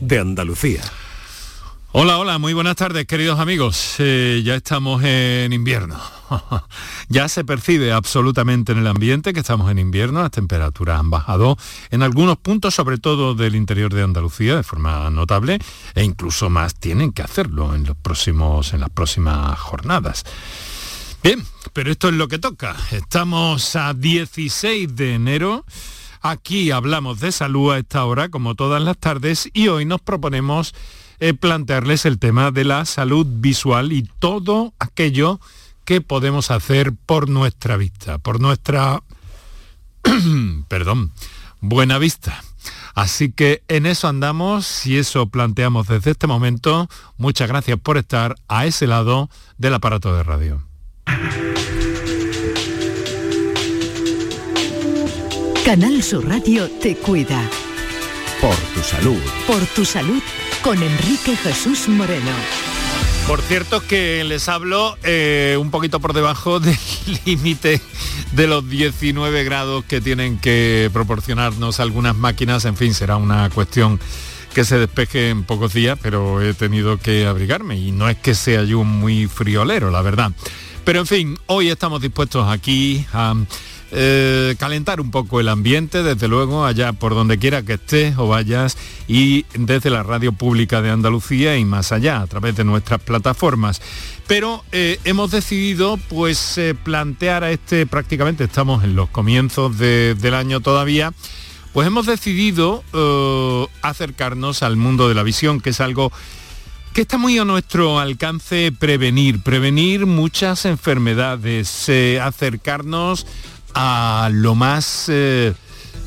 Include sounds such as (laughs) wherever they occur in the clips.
de Andalucía. Hola, hola, muy buenas tardes queridos amigos. Eh, ya estamos en invierno. (laughs) ya se percibe absolutamente en el ambiente que estamos en invierno, las temperaturas han bajado en algunos puntos, sobre todo del interior de Andalucía, de forma notable, e incluso más tienen que hacerlo en, los próximos, en las próximas jornadas. Bien, pero esto es lo que toca. Estamos a 16 de enero. Aquí hablamos de salud a esta hora, como todas las tardes, y hoy nos proponemos eh, plantearles el tema de la salud visual y todo aquello que podemos hacer por nuestra vista, por nuestra, (clears throat) perdón, buena vista. Así que en eso andamos y eso planteamos desde este momento. Muchas gracias por estar a ese lado del aparato de radio. Canal Sur Radio te cuida. Por tu salud. Por tu salud con Enrique Jesús Moreno. Por cierto que les hablo eh, un poquito por debajo (laughs) del límite de los 19 grados que tienen que proporcionarnos algunas máquinas. En fin, será una cuestión que se despeje en pocos días, pero he tenido que abrigarme y no es que sea yo muy friolero, la verdad. Pero en fin, hoy estamos dispuestos aquí a eh, calentar un poco el ambiente, desde luego, allá por donde quiera que estés o vayas y desde la radio pública de Andalucía y más allá, a través de nuestras plataformas. Pero eh, hemos decidido pues eh, plantear a este, prácticamente estamos en los comienzos del año todavía, pues hemos decidido acercarnos al mundo de la visión, que es algo que está muy a nuestro alcance prevenir, prevenir muchas enfermedades, acercarnos a lo más eh,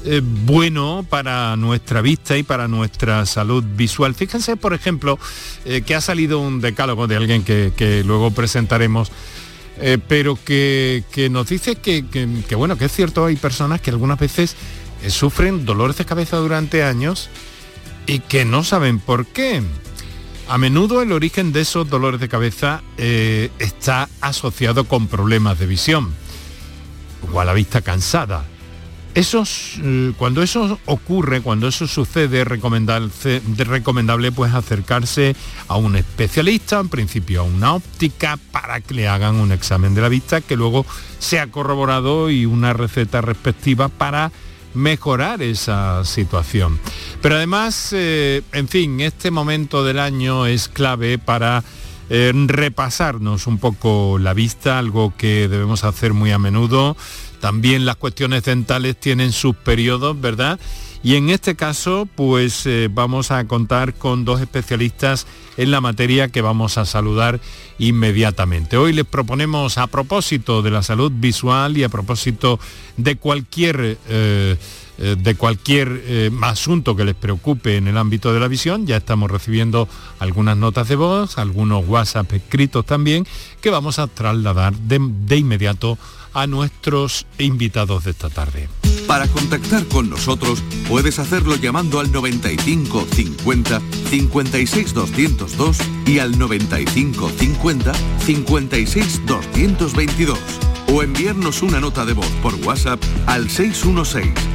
eh, bueno para nuestra vista y para nuestra salud visual. Fíjense, por ejemplo, eh, que ha salido un decálogo de alguien que, luego presentaremos. pero que, nos dice que, que, bueno, que es cierto, hay personas que algunas veces sufren dolores de cabeza durante años y que no saben por qué. A menudo el origen de esos dolores de cabeza está asociado con problemas de visión o a la vista cansada. Eh, cuando eso ocurre, cuando eso sucede, es recomendable pues acercarse a un especialista, en principio a una óptica, para que le hagan un examen de la vista que luego sea corroborado y una receta respectiva para mejorar esa situación. Pero además, eh, en fin, este momento del año es clave para eh, repasarnos un poco la vista, algo que debemos hacer muy a menudo. También las cuestiones dentales tienen sus periodos, ¿verdad? Y en este caso, pues eh, vamos a contar con dos especialistas en la materia que vamos a saludar inmediatamente. Hoy les proponemos, a propósito de la salud visual y a propósito de cualquier... Eh, eh, de cualquier eh, asunto que les preocupe en el ámbito de la visión. Ya estamos recibiendo algunas notas de voz, algunos WhatsApp escritos también, que vamos a trasladar de, de inmediato a nuestros invitados de esta tarde. Para contactar con nosotros puedes hacerlo llamando al 95 50 56 202 y al 95 50 56 222 o enviarnos una nota de voz por WhatsApp al 616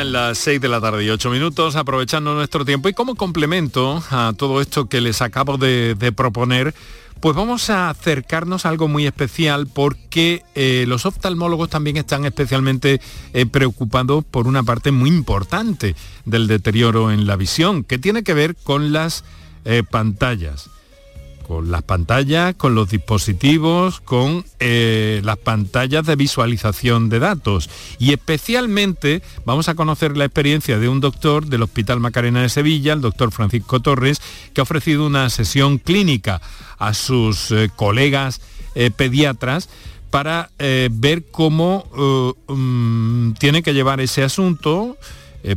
En las 6 de la tarde y 8 minutos, aprovechando nuestro tiempo. Y como complemento a todo esto que les acabo de, proponer, pues vamos a acercarnos a algo muy especial porque eh, los oftalmólogos también están especialmente eh, preocupados por una parte muy importante del deterioro en la visión, que tiene que ver con las eh, pantallas con las pantallas, con los dispositivos, con eh, las pantallas de visualización de datos. Y especialmente vamos a conocer la experiencia de un doctor del Hospital Macarena de Sevilla, el doctor Francisco Torres, que ha ofrecido una sesión clínica a sus eh, colegas eh, pediatras para ver cómo mm, tiene que llevar ese asunto,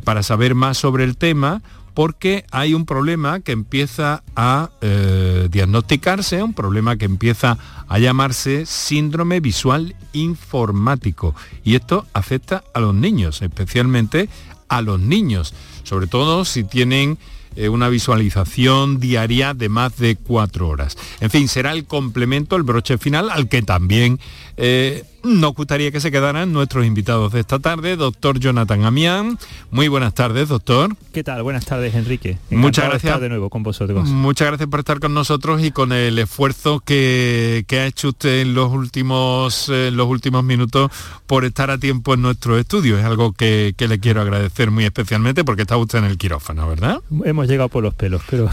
para saber más sobre el tema, porque hay un problema que empieza a eh, diagnosticarse, un problema que empieza a llamarse síndrome visual informático. Y esto afecta a los niños, especialmente a los niños, sobre todo si tienen eh, una visualización diaria de más de cuatro horas. En fin, será el complemento, el broche final, al que también eh, nos gustaría que se quedaran nuestros invitados de esta tarde, doctor Jonathan Amián. Muy buenas tardes, doctor. ¿Qué tal? Buenas tardes, Enrique. Muchas gracias. de nuevo con vosotros. Muchas gracias por estar con nosotros y con el esfuerzo que, ha hecho usted en los últimos, los últimos minutos por estar a tiempo en nuestro estudio. Es algo que, le quiero agradecer muy especialmente porque está usted en el quirófano, ¿verdad? Hemos llegado por los pelos, pero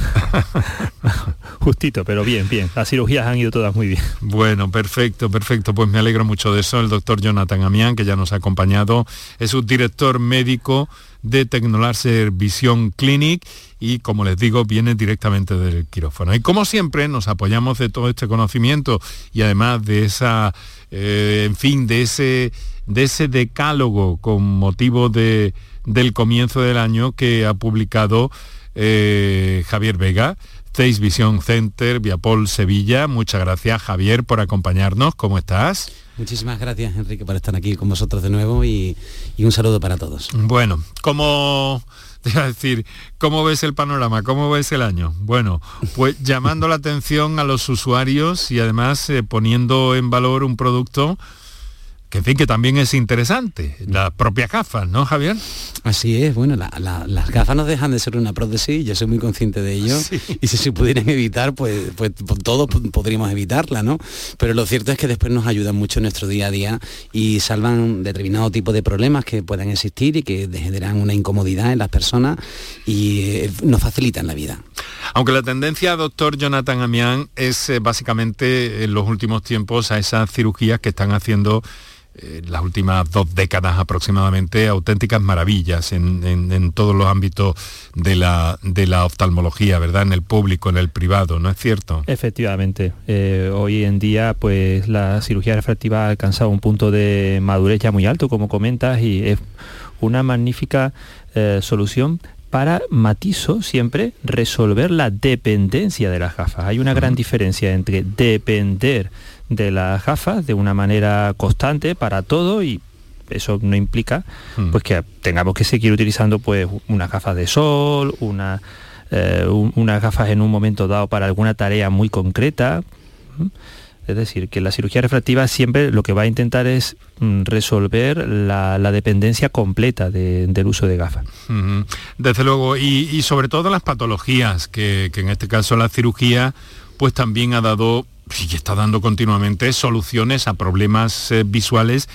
(laughs) justito, pero bien, bien. Las cirugías han ido todas muy bien. Bueno, perfecto, perfecto. Pues me alegro mucho de eso. El doctor Jonathan Amián, que ya nos ha acompañado, es un director médico de Tecnolarser Vision Clinic y como les digo viene directamente del quirófano. Y como siempre nos apoyamos de todo este conocimiento y además de esa, eh, en fin, de ese, de ese decálogo con motivo de, del comienzo del año que ha publicado eh, Javier Vega Face Vision Center, Viapol Sevilla. Muchas gracias Javier por acompañarnos. ¿Cómo estás? Muchísimas gracias Enrique por estar aquí con vosotros de nuevo y, un saludo para todos. Bueno, ¿cómo (laughs) te iba a decir, ¿cómo ves el panorama? ¿Cómo ves el año? Bueno, pues llamando la atención a los usuarios y además eh, poniendo en valor un producto que en fin, que también es interesante, las propias gafas, ¿no, Javier? Así es, bueno, las gafas no dejan de ser una prótesis, yo soy muy consciente de ello, y si se pudieran evitar, pues, pues, pues todos podríamos evitarla, ¿no? Pero lo cierto es que después nos ayudan mucho en nuestro día a día y salvan determinado tipo de problemas que puedan existir y que generan una incomodidad en las personas y eh, nos facilitan la vida. Aunque la tendencia, doctor Jonathan Amián, es eh, básicamente en los últimos tiempos a esas cirugías que están haciendo las últimas dos décadas aproximadamente auténticas maravillas en, todos los ámbitos de la, de la, oftalmología, ¿verdad? En el público, en el privado, ¿no es cierto? Efectivamente. Eh, hoy en día, pues la cirugía refractiva ha alcanzado un punto de madurez ya muy alto, como comentas, y es una magnífica eh, solución para, matizo siempre, resolver la dependencia de las gafas. Hay una gran diferencia entre depender de las gafas de una manera constante para todo y eso no implica hmm. pues que tengamos que seguir utilizando pues unas gafas de sol, una, eh, unas gafas en un momento dado para alguna tarea muy concreta. Es decir, que la cirugía refractiva siempre lo que va a intentar es mm, resolver la, dependencia completa del uso de gafas. Desde luego, y, sobre todo las patologías, que, que en este caso la cirugía pues también ha dado y está dando continuamente soluciones a problemas eh, visuales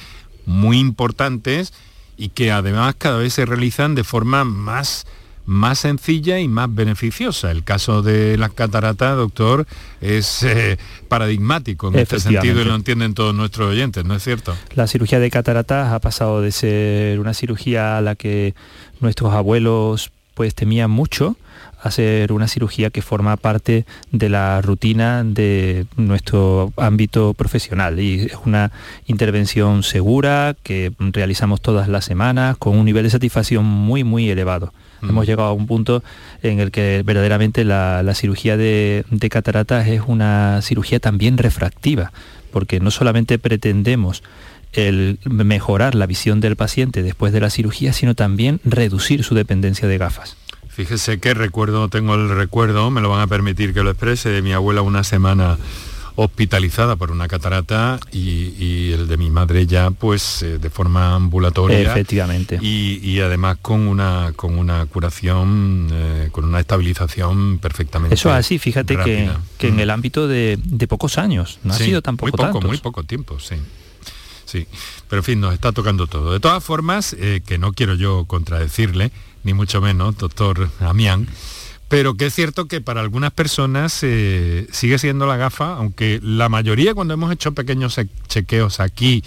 muy importantes y que además cada vez se realizan de forma más más sencilla y más beneficiosa. El caso de las cataratas, doctor, es eh, paradigmático en este sentido y lo entienden todos nuestros oyentes, ¿no es cierto? La cirugía de cataratas ha pasado de ser una cirugía a la que nuestros abuelos pues temían mucho hacer una cirugía que forma parte de la rutina de nuestro ámbito profesional y es una intervención segura que realizamos todas las semanas con un nivel de satisfacción muy muy elevado. Mm. Hemos llegado a un punto en el que verdaderamente la, cirugía de, de cataratas es una cirugía también refractiva, porque no solamente pretendemos el mejorar la visión del paciente después de la cirugía, sino también reducir su dependencia de gafas. Fíjese qué recuerdo, tengo el recuerdo, me lo van a permitir que lo exprese, de mi abuela una semana hospitalizada por una catarata y, el de mi madre ya pues eh, de forma ambulatoria. Efectivamente. Y, además con una con una curación eh, con una estabilización perfectamente eso así fíjate que, en mm. el ámbito de, pocos años no ha sido tampoco muy poco muy poco tiempo sí. Sí pero en fin nos está tocando todo. De todas formas eh, que no quiero yo contradecirle ni mucho menos, doctor Amián, pero que es cierto que para algunas personas eh, sigue siendo la gafa, aunque la mayoría cuando hemos hecho pequeños chequeos aquí,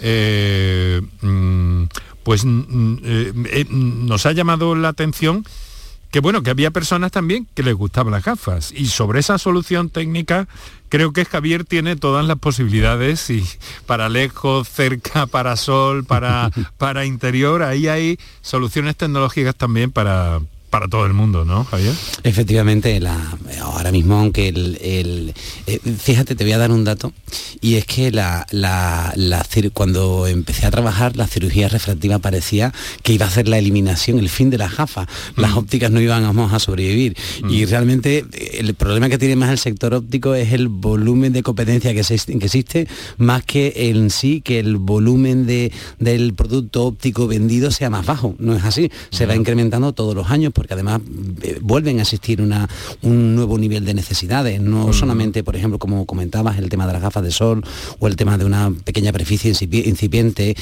eh, mm, pues mm, eh, nos ha llamado la atención que bueno, que había personas también que les gustaban las gafas. Y sobre esa solución técnica, creo que Javier tiene todas las posibilidades y para lejos, cerca, para sol, para, (laughs) para interior, ahí hay soluciones tecnológicas también para, para todo el mundo, ¿no, Javier? Efectivamente, la, ahora mismo, aunque el, el eh, fíjate, te voy a dar un dato, y es que la, la, la cuando empecé a trabajar, la cirugía refractiva parecía que iba a ser la eliminación, el fin de las gafas. Las Mm. ópticas no iban a sobrevivir. Y realmente el problema que tiene más el sector óptico es el volumen de competencia que, se- que existe, más que en sí que el volumen de, del producto óptico vendido sea más bajo. No es así. Se va incrementando todos los años porque además eh, vuelven a existir una, un nuevo nivel de necesidades. No solamente, por ejemplo, como comentabas, el tema de las gafas de sol o el tema de una pequeña preficie incipi- incipiente,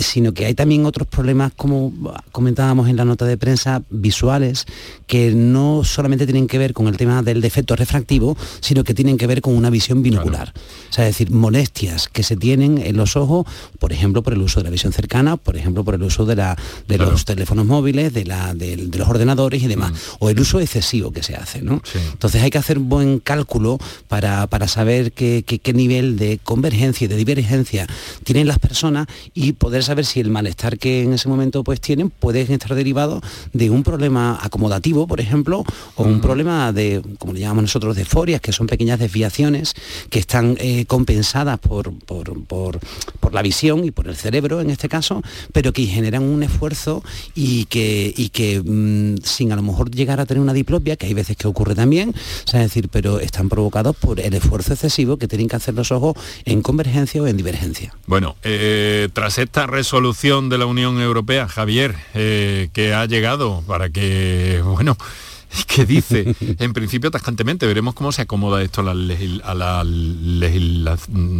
sino que hay también otros problemas, como comentábamos en la nota de prensa, visuales, que no solamente tienen que ver con el tema del defecto refractivo, sino que tienen que ver con una visión binocular. O sea, es decir, molestias que se tienen en los ojos, por ejemplo, por el uso de la visión cercana, por ejemplo, por el uso de, la, de Claro. los teléfonos móviles, de, la, del- de los ordenadores y demás, o el uso excesivo que se hace. ¿no? Sí. Entonces hay que hacer un buen cálculo para, para saber qué, qué- qué nivel de convergencia y de divergencia tienen las personas y poder saber si el malestar que en ese momento pues tienen puede estar derivado de un problema acomodativo, por ejemplo, o un problema de, como le llamamos nosotros, de forias, que son pequeñas desviaciones que están eh, compensadas por, por, por- por la visión y por el cerebro en este caso, pero que generan un esfuerzo y que, y que mm, sin a lo mejor llegar a tener una diplopia, que hay veces que ocurre también, o sea, es decir, pero están provocados por el esfuerzo excesivo que tienen que hacer los ojos en convergencia o en divergencia. Bueno, eh, tras esta resolución de la Unión Europea, Javier, eh, que ha llegado para que, bueno, (laughs) que dice, en principio tajantemente, veremos cómo se acomoda esto a las, legis- a las legisla-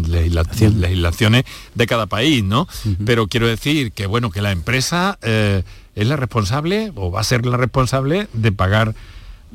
legisla- legislaciones de cada país, ¿no? Pero quiero decir que, bueno, que la empresa eh, es la responsable o va a ser la responsable de pagar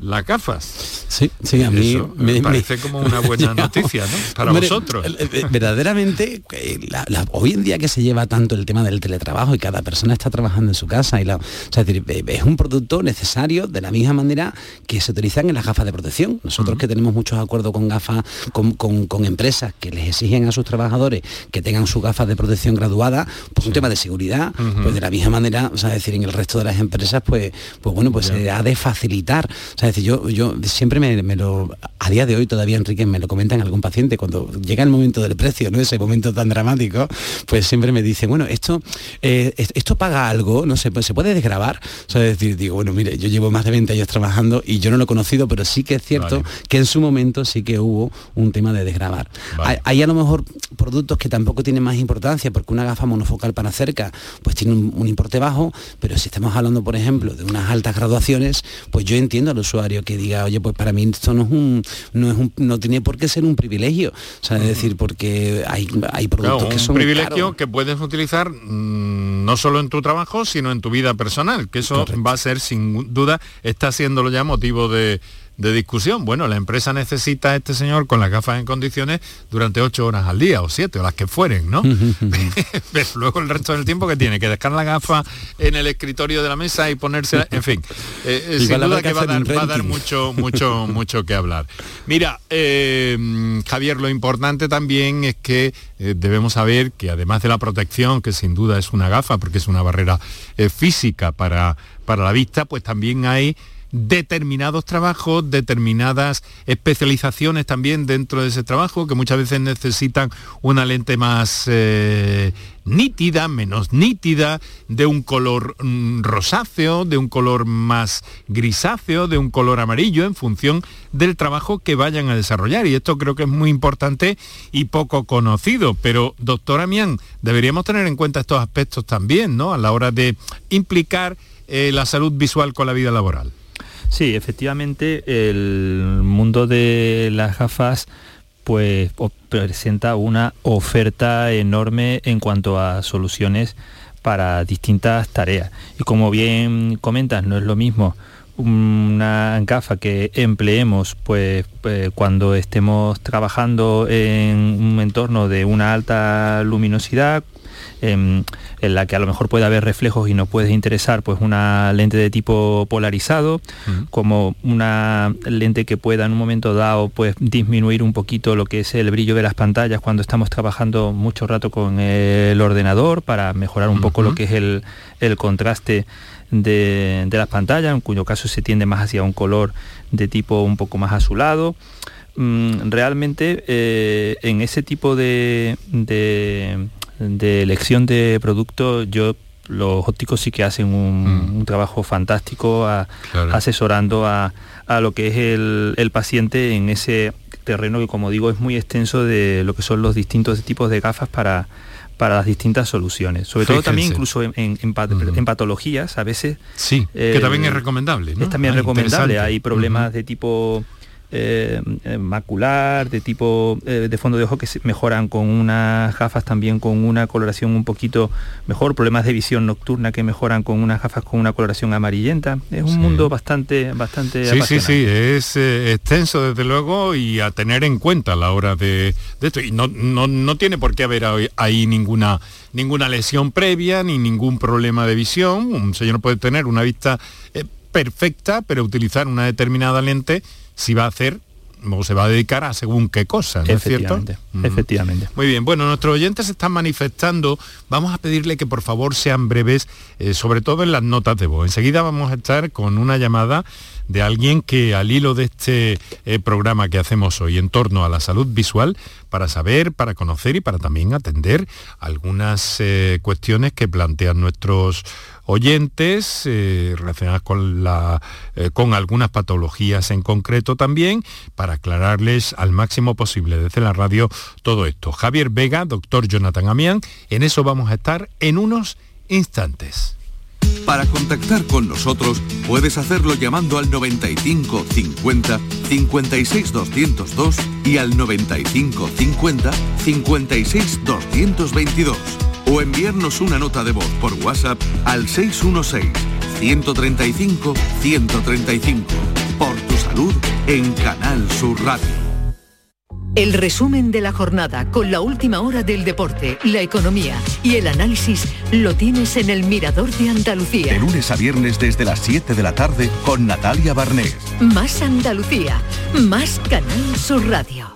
las gafas. Sí, sí, a mí Eso me parece como una (laughs) buena noticia, ¿no? Para Hombre, vosotros. eh, eh, Verdaderamente, eh, la- la- hoy en día que se lleva tanto el tema del teletrabajo y cada persona está trabajando en su casa, y la, o sea, es, decir, es un producto necesario de la misma manera que se utilizan en las gafas de protección. Nosotros que tenemos muchos acuerdos con gafas, con, con- con empresas que les exigen a sus trabajadores que tengan sus gafas de protección graduadas, por un tema de seguridad, pues de la misma manera, o sea, es decir, en el resto de las empresas, pues, pues bueno, pues se ha de facilitar. O sea, es decir, yo, yo siempre me, me lo, a día de hoy todavía, Enrique, me lo comentan algún paciente, cuando llega el momento del precio, ¿no? Ese momento tan dramático, pues siempre me dicen, bueno, esto, eh, es- esto paga algo, no sé, pues se puede desgravar. O sea, es decir, digo, bueno, mire, yo llevo más de 20 años trabajando y yo no lo he conocido, pero sí que es cierto Vale. que en su momento sí que hubo un tema de desgravar. Vale. Hay, hay a lo mejor productos que tampoco tienen más importancia, porque una gafa monofocal para cerca, pues tiene un, un importe bajo, pero si estamos hablando, por ejemplo, de unas altas graduaciones, pues yo entiendo al usuario que diga, oye, pues para mí esto no es un, no es un, no tiene por qué ser un privilegio. O sea, es decir, porque hay, hay productos Claro, que un son privilegio caros. que puedes utilizar mm, no solo en tu trabajo, sino en tu vida personal, que eso va a ser sin duda, está siéndolo ya motivo de, de discusión. Bueno, la empresa necesita a este señor con las gafas en condiciones durante ocho horas al día o siete o las que fueren, ¿no? (laughs) (laughs) Pero luego el resto del tiempo que tiene que dejar la gafa en el escritorio de la mesa y ponerse, en fin, eh, eh, sin duda que va a dar, un va a dar ranking. mucho, mucho, (laughs) mucho que hablar. Mira, eh, Javier, lo importante también es que eh, debemos saber que además de la protección, que sin duda es una gafa, porque es una barrera física para, para la vista, pues también hay determinados trabajos, determinadas especializaciones también dentro de ese trabajo, que muchas veces necesitan una lente más eh, nítida, menos nítida, de un color mm, rosáceo, de un color más grisáceo, de un color amarillo, en función del trabajo que vayan a desarrollar. Y esto creo que es muy importante y poco conocido. Pero, doctora Mian, deberíamos tener en cuenta estos aspectos también, ¿no? A la hora de implicar eh, la salud visual con la vida laboral. Sí, efectivamente, el mundo de las gafas pues presenta una oferta enorme en cuanto a soluciones para distintas tareas. Y como bien comentas, no es lo mismo una gafa que empleemos pues, pues, cuando estemos trabajando en un entorno de una alta luminosidad en la que a lo mejor puede haber reflejos y nos puede interesar pues una lente de tipo polarizado como una lente que pueda en un momento dado pues disminuir un poquito lo que es el brillo de las pantallas cuando estamos trabajando mucho rato con el ordenador para mejorar un poco lo que es el, el contraste de, las pantallas, en cuyo caso se tiende más hacia un color de tipo un poco más azulado. Mm, realmente eh, en ese tipo de, de, elección de producto yo los ópticos sí que hacen un, mm. trabajo fantástico asesorando a, lo que es el, paciente en ese terreno que como digo es muy extenso de lo que son los distintos tipos de gafas para, para las distintas soluciones. Sobre todo también incluso en, en, patologías a veces... Sí, que también es eh, recomendable. Es también ah, recomendable. Hay problemas de tipo eh, eh, macular, de tipo eh, de fondo de ojo que se mejoran con unas gafas también con una coloración un poquito mejor, problemas de visión nocturna que mejoran con unas gafas con una coloración amarillenta. Es un mundo bastante, bastante Sí, sí, sí, es extenso desde luego y a tener en cuenta a la hora de, esto. Y no, no, tiene por qué haber ahí ninguna ninguna lesión previa ni ningún problema de visión. Un señor puede tener una vista perfecta, pero utilizar una determinada lente si va a hacer o se va a dedicar a según qué cosa, ¿no es cierto? Efectivamente. Muy bien, bueno, nuestros oyentes se están manifestando, vamos a pedirle que por favor sean breves, eh, sobre todo en las notas de voz. Enseguida vamos a estar con una llamada de alguien que al hilo de este eh, programa que hacemos hoy en torno a la salud visual, para saber, para conocer y para también atender algunas eh, cuestiones que plantean nuestros oyentes eh, relacionadas con, la, eh, con algunas patologías en concreto también, para aclararles al máximo posible desde la radio todo esto. Javier Vega, doctor Jonathan Amián, en eso vamos a estar en unos instantes. Para contactar con nosotros puedes hacerlo llamando al 95 50 56 202 y al 95 50 56 222 o enviarnos una nota de voz por WhatsApp al 616-135-135. Por tu salud en Canal Sur Radio. El resumen de la jornada con la última hora del deporte, la economía y el análisis lo tienes en el Mirador de Andalucía. De lunes a viernes desde las 7 de la tarde con Natalia Barnés. Más Andalucía, más Canal Sur Radio.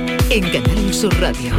en Canal Sur Radio.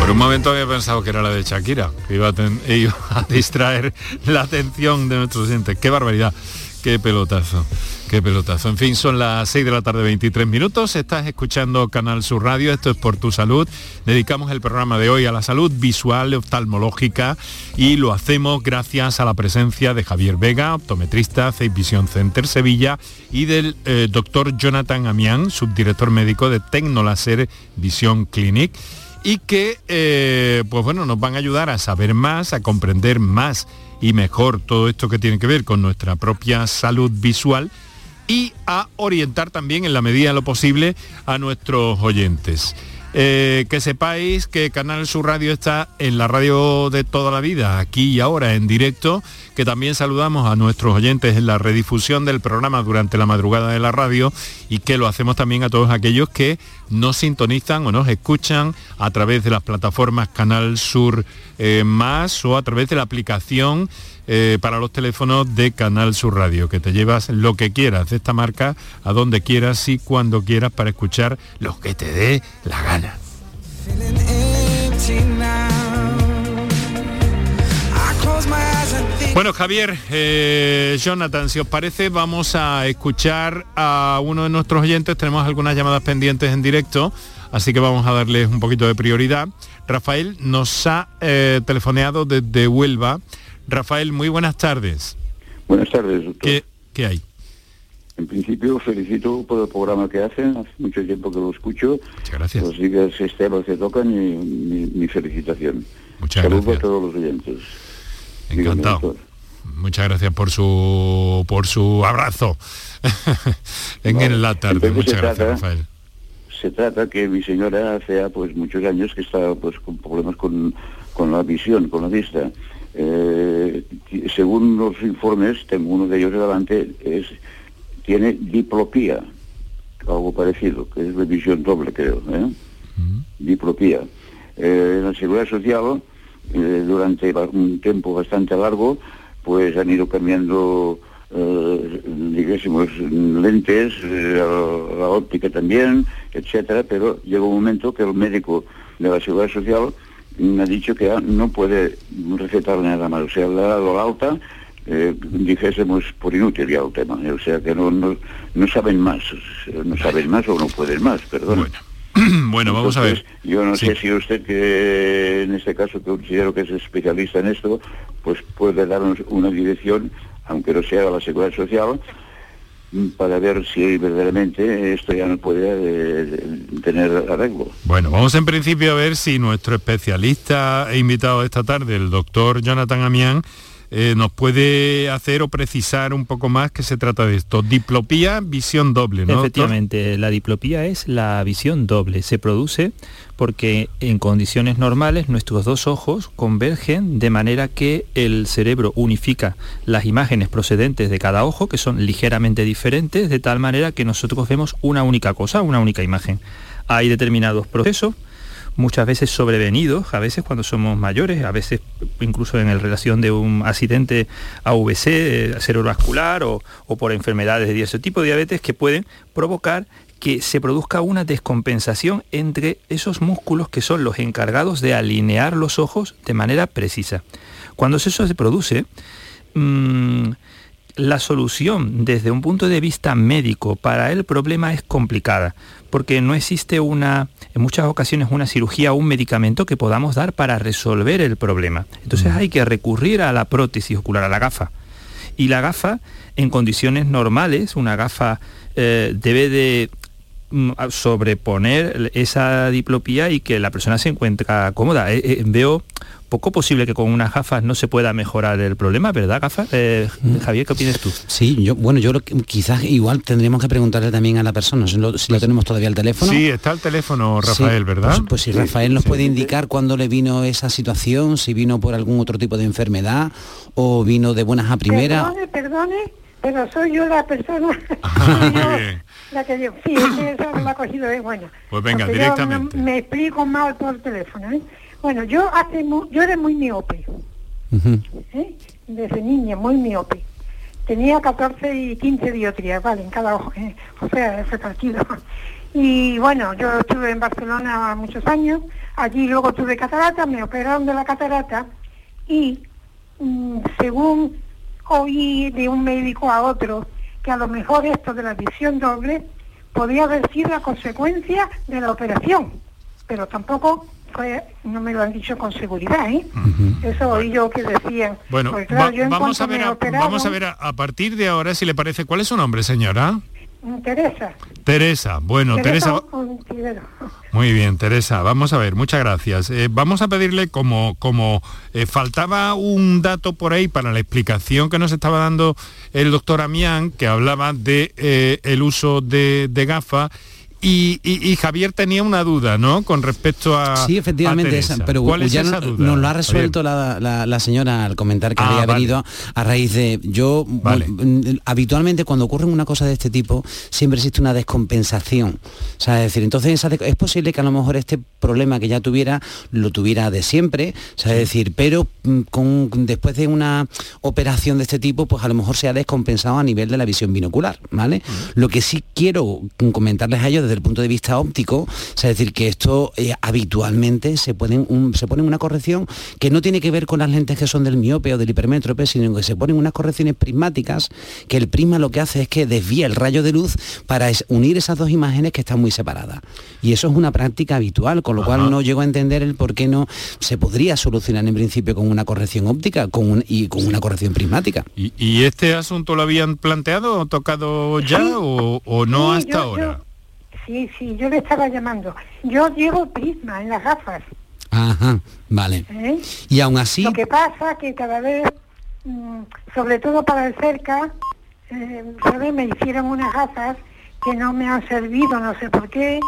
Por un momento había pensado que era la de Shakira, que iba a, (laughs) iba a distraer la atención de nuestros oyentes. ¡Qué barbaridad! ¡Qué pelotazo! Qué pelotazo. En fin, son las 6 de la tarde 23 minutos. Estás escuchando Canal Sur Radio. Esto es por tu salud. Dedicamos el programa de hoy a la salud visual oftalmológica y lo hacemos gracias a la presencia de Javier Vega, optometrista, Face Vision Center Sevilla y del eh, doctor Jonathan Amián, subdirector médico de Tecnolaser Vision Clinic y que eh, pues bueno, nos van a ayudar a saber más, a comprender más y mejor todo esto que tiene que ver con nuestra propia salud visual y a orientar también en la medida de lo posible a nuestros oyentes. Eh, que sepáis que Canal Sur Radio está en la radio de toda la vida, aquí y ahora en directo, que también saludamos a nuestros oyentes en la redifusión del programa durante la madrugada de la radio y que lo hacemos también a todos aquellos que nos sintonizan o nos escuchan a través de las plataformas Canal Sur eh, Más o a través de la aplicación eh, para los teléfonos de Canal Sur Radio, que te llevas lo que quieras de esta marca a donde quieras y cuando quieras para escuchar lo que te dé la gana. Bueno, Javier, eh, Jonathan, si os parece, vamos a escuchar a uno de nuestros oyentes. Tenemos algunas llamadas pendientes en directo, así que vamos a darles un poquito de prioridad. Rafael nos ha eh, telefoneado desde Huelva. Rafael, muy buenas tardes. Buenas tardes, doctor. ¿Qué, hay? En principio felicito por el programa que hacen, hace mucho tiempo que lo escucho. Muchas gracias. Los días esteros que tocan y mi, felicitación. Muchas Saludos gracias. a todos los oyentes. Encantado. Muchas gracias por su por su abrazo (laughs) en, Vale. la tarde. Entonces Muchas se gracias, trata- Rafael. Se trata que mi señora hace pues muchos años que está pues con problemas con, con la visión, con la vista. Eh, según los informes, tengo uno de ellos delante, es tiene diplopía, algo parecido, que es la visión doble, creo. ¿eh? diplopía. Eh, en la seguridad social, eh, durante un tiempo bastante largo, pues han ido cambiando, eh, digásemos, lentes, la, la óptica también, etcétera, pero llega un momento que el médico de la seguridad social me ha dicho que no puede recetar nada más, o sea, le ha dado la alta, eh, dijésemos por inútil ya el tema, o sea que no, no, no saben más, no saben más o no pueden más, perdón. Bueno, (clears throat) bueno vamos a ver. Yo no Sí. sé si usted, que en este caso considero que es especialista en esto, pues puede darnos una dirección, aunque no sea la seguridad social, para ver si verdaderamente esto ya no puede eh, tener arreglo. Bueno, vamos en principio a ver si nuestro especialista e invitado esta tarde, el doctor Jonathan Amián, eh, nos puede hacer o precisar un poco más qué se trata de esto. Diplopía, visión doble, ¿no? Efectivamente, la diplopía es la visión doble. Se produce porque en condiciones normales nuestros dos ojos convergen de manera que el cerebro unifica las imágenes procedentes de cada ojo, que son ligeramente diferentes, de tal manera que nosotros vemos una única cosa, una única imagen. Hay determinados procesos muchas veces sobrevenidos, a veces cuando somos mayores, a veces incluso en el relación de un accidente AVC eh, cerebrovascular o, o por enfermedades de ese tipo de diabetes que pueden provocar que se produzca una descompensación entre esos músculos que son los encargados de alinear los ojos de manera precisa. Cuando eso se produce, mm, la solución desde un punto de vista médico para el problema es complicada, porque no existe una, en muchas ocasiones una cirugía o un medicamento que podamos dar para resolver el problema. Entonces hay que recurrir a la prótesis ocular, a la gafa. Y la gafa, en condiciones normales, una gafa eh, debe de mm, sobreponer esa diplopía y que la persona se encuentra cómoda. Eh, eh, veo poco posible que con unas gafas no se pueda mejorar el problema, ¿verdad, gafas? Eh, Javier, ¿qué opinas tú? Sí, yo, bueno, yo lo que- quizás igual tendríamos que preguntarle también a la persona, si lo, si lo tenemos todavía al teléfono. Sí, está el teléfono, Sí, Rafael, ¿verdad? Pues, pues si Rafael nos puede indicar cuándo le vino esa situación, si vino por algún otro tipo de enfermedad o vino de buenas a primera. Perdone, perdone, pero soy yo la persona Ah, (laughs) muy bien. La que digo. Sí, es que (coughs) eso me ha cogido de buena. Pues venga, yo directamente. no- me explico mal por teléfono. ¿eh? Bueno, yo hace mu- yo era muy miope. ¿eh? desde niña, muy miope. Tenía 14 y 15 dioptrías, vale, en cada ojo, ¿eh? o sea, ese partido. (laughs) Y bueno, yo estuve en Barcelona muchos años, allí luego tuve catarata, me operaron de la catarata y mm, según oí de un médico a otro que a lo mejor esto de la visión doble podía haber sido la consecuencia de la operación, pero tampoco fue, no me lo han dicho con seguridad, ¿eh? Eso oí yo que decían. Bueno, Porque, claro, va- vamos, a ver a, operaron, vamos a ver a, a partir de ahora, si le parece, ¿cuál es su nombre, señora? Teresa. Teresa. Bueno, Teresa, muy bien, Teresa. Vamos a ver, muchas gracias. Eh, vamos a pedirle como, como eh, faltaba un dato por ahí para la explicación que nos estaba dando el doctor Amián, que hablaba de eh, el uso de, de gafas. Y, y- y Javier tenía una duda, ¿no? Con respecto a. Sí, efectivamente, a esa, pero ¿Cuál es ya esa no- duda? nos lo ha resuelto la, la- la señora al comentar que Ah, había vale. venido a raíz de yo Vale. mm, habitualmente cuando ocurre una cosa de este tipo siempre existe una descompensación o sea, es decir entonces es posible que a lo mejor este problema que ya tuviera lo tuviera de siempre o sea, es decir pero mm, con, después de una operación de este tipo pues a lo mejor se ha descompensado a nivel de la visión binocular vale lo que sí quiero comentarles a ellos desde el punto de vista óptico, es decir, que esto eh, habitualmente se, ponen se pone una corrección que no tiene que ver con las lentes que son del miope o del hipermétrope, sino que se ponen unas correcciones prismáticas que el prisma lo que hace es que desvía el rayo de luz para unir esas dos imágenes que están muy separadas. Y eso es una práctica habitual, con lo cual no llego a entender el por qué no se podría solucionar en principio con una corrección óptica con y con una corrección prismática. ¿Y, este asunto lo habían planteado o tocado ya o, no hasta ahora? Sí, sí, yo le estaba llamando. Yo llevo prisma en las gafas. Ajá, vale. ¿Eh? Y aún así... Lo que pasa que cada vez, mm, sobre todo para el cerca, eh, ¿sabes? Me hicieron unas gafas que no me han servido, no sé por qué.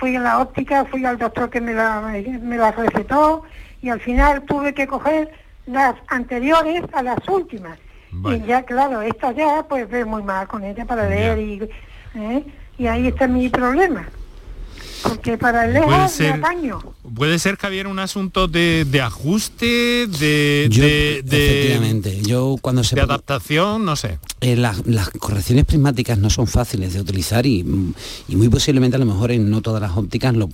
Fui a la óptica, fui al doctor que me la, me la recetó y al final tuve que coger las anteriores a las últimas. Y ya, claro, esta ya pues ve muy mal con ella para leer y, ¿eh? Y ahí está mi problema. Porque para el lejos ser, Puede ser, Javier, un asunto de, ajuste, de, de, efectivamente. Yo cuando se de adaptación, no sé. Eh, las, correcciones prismáticas no son fáciles de utilizar y, muy posiblemente a lo mejor en no todas las ópticas lo,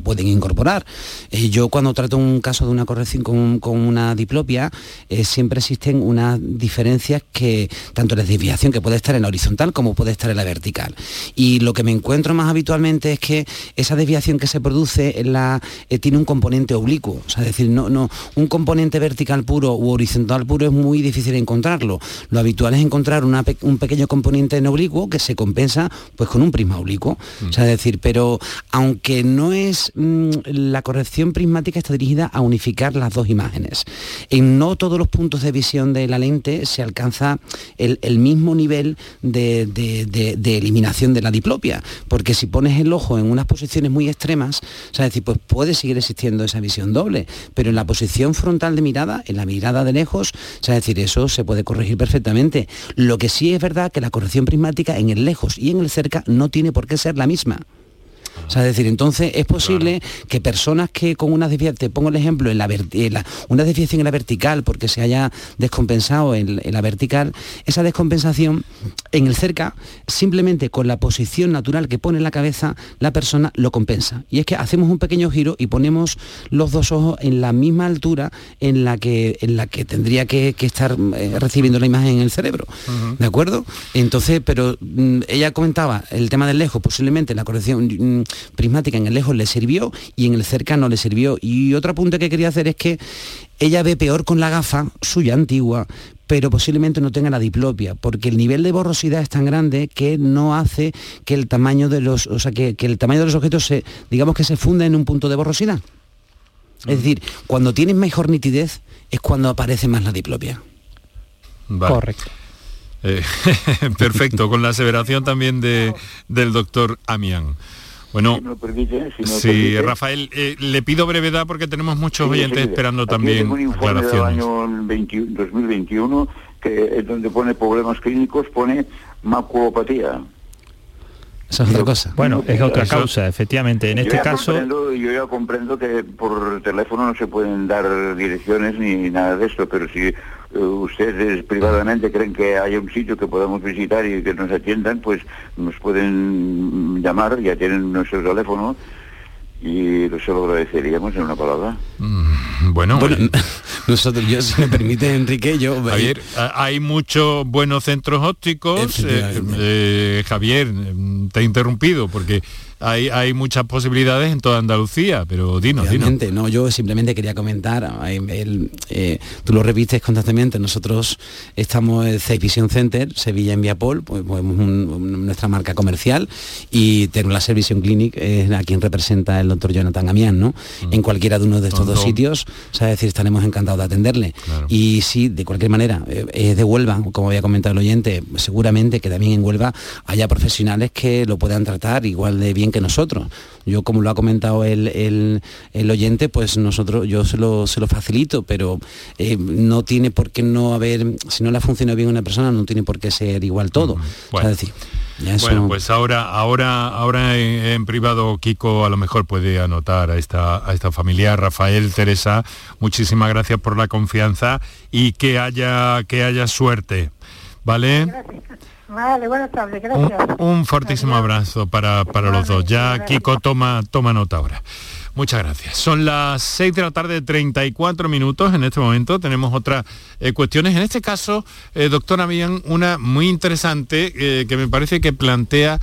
pueden incorporar. Eh, yo cuando trato un caso de una corrección con, una diplopia, eh, siempre existen unas diferencias que, tanto la desviación que puede estar en la horizontal como puede estar en la vertical. Y lo que me encuentro más habitualmente es que esa desviación que se produce en la, eh, tiene un componente oblicuo, o sea, es decir, no, no, un componente vertical puro u horizontal puro es muy difícil encontrarlo. Lo habitual es encontrar un pequeño componente en oblicuo que se compensa pues con un prisma oblicuo. O sea, es decir, pero aunque no es mm, la corrección prismática está dirigida a unificar las dos imágenes. En no todos los puntos de visión de la lente se alcanza el, mismo nivel de, de eliminación de la diplopia, porque si pones el ojo en unas posiciones muy extremas, o sea, decir, pues puede seguir existiendo esa visión doble, pero en la posición frontal de mirada, en la mirada de lejos, o sea, decir, eso se puede corregir perfectamente. Lo que sí es verdad que la corrección prismática en el lejos y en el cerca no tiene por qué ser la misma. O sea, es decir, entonces es posible que personas que con una desviación, te pongo el ejemplo, en la, una desviación en la vertical porque se haya descompensado en, la vertical, esa descompensación en el cerca, simplemente con la posición natural que pone la cabeza, la persona lo compensa. Y es que hacemos un pequeño giro y ponemos los dos ojos en la misma altura en la que, en la que tendría que, estar eh, recibiendo la imagen en el cerebro. ¿De acuerdo? Entonces, pero mm, ella comentaba el tema del lejos, posiblemente la corrección mm, prismática en el lejos le sirvió y en el cerca no le sirvió. Y otro punto que quería hacer es que ella ve peor con la gafa suya antigua, pero posiblemente no tenga la diplopia, porque el nivel de borrosidad es tan grande que no hace que el tamaño de los, o sea, que, el tamaño de los objetos se, digamos que se funda en un punto de borrosidad. Es decir, cuando tienes mejor nitidez es cuando aparece más la diplopia. Correcto. Eh, (laughs) perfecto, con la aseveración también de, del doctor Amián. Bueno, si Rafael, eh, le pido brevedad porque tenemos muchos oyentes esperando también un informe del año 2021 que es donde pone problemas clínicos, pone maculopatía. Esa es otra cosa. Bueno, es otra causa, efectivamente. En este caso... Yo ya comprendo que por teléfono no se pueden dar direcciones ni nada de esto, pero si eh, ustedes privadamente creen que hay un sitio que podamos visitar y que nos atiendan, pues nos pueden llamar, ya tienen nuestro teléfono y se lo agradeceríamos en una palabra. Mm, bueno, eh, (laughs) nosotros, yo, si me permite, Enrique, yo... Javier, hay muchos buenos centros ópticos. Eh, Javier, te he interrumpido porque hay, muchas posibilidades en toda Andalucía, pero dinos, dinos. No, yo simplemente quería comentar, eh, tú lo repites constantemente, nosotros estamos en Safe Vision Center, Sevilla en Viapol, pues, pues nuestra marca comercial, y la Vision Clinic es a quien representa el doctor Jonathan Amián, ¿no? Mm. En cualquiera de uno de estos dos sitios, o sea, decir, estaremos encantados de atenderle. Y sí, de cualquier manera, eh, es de Huelva, como había comentado el oyente, seguramente que también en Huelva haya profesionales que lo puedan tratar igual de bien que nosotros. Yo, como lo ha comentado el, oyente, pues nosotros, yo se lo, se lo facilito, pero eh, no tiene por qué no haber, si no le ha funcionado bien a una persona, no tiene por qué ser igual todo. Bueno. decir, bueno, pues ahora, ahora, ahora en, privado Kiko a lo mejor puede anotar a esta, a esta familia. Rafael, Teresa, muchísimas gracias por la confianza y que haya, que haya suerte. ¿Vale? Vale, buenas tardes, gracias. Un, fortísimo abrazo para, para los dos. Ya Kiko toma, toma nota ahora. Muchas gracias. Son las 6 de la tarde, 34 minutos. En este momento tenemos otras eh, cuestiones. En este caso, eh, doctora, habían una muy interesante eh, que me parece que plantea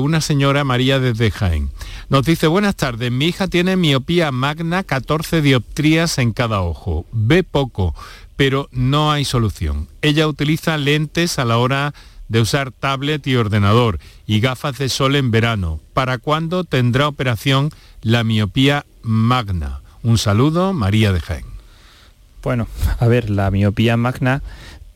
una señora María desde Jaén. Nos dice, buenas tardes, mi hija tiene miopía magna, 14 dioptrías en cada ojo. Ve poco, pero no hay solución. Ella utiliza lentes a la hora de usar tablet y ordenador y gafas de sol en verano. ¿Para cuándo tendrá operación la miopía magna? Un saludo, María de Jaén. Bueno, a ver, la miopía magna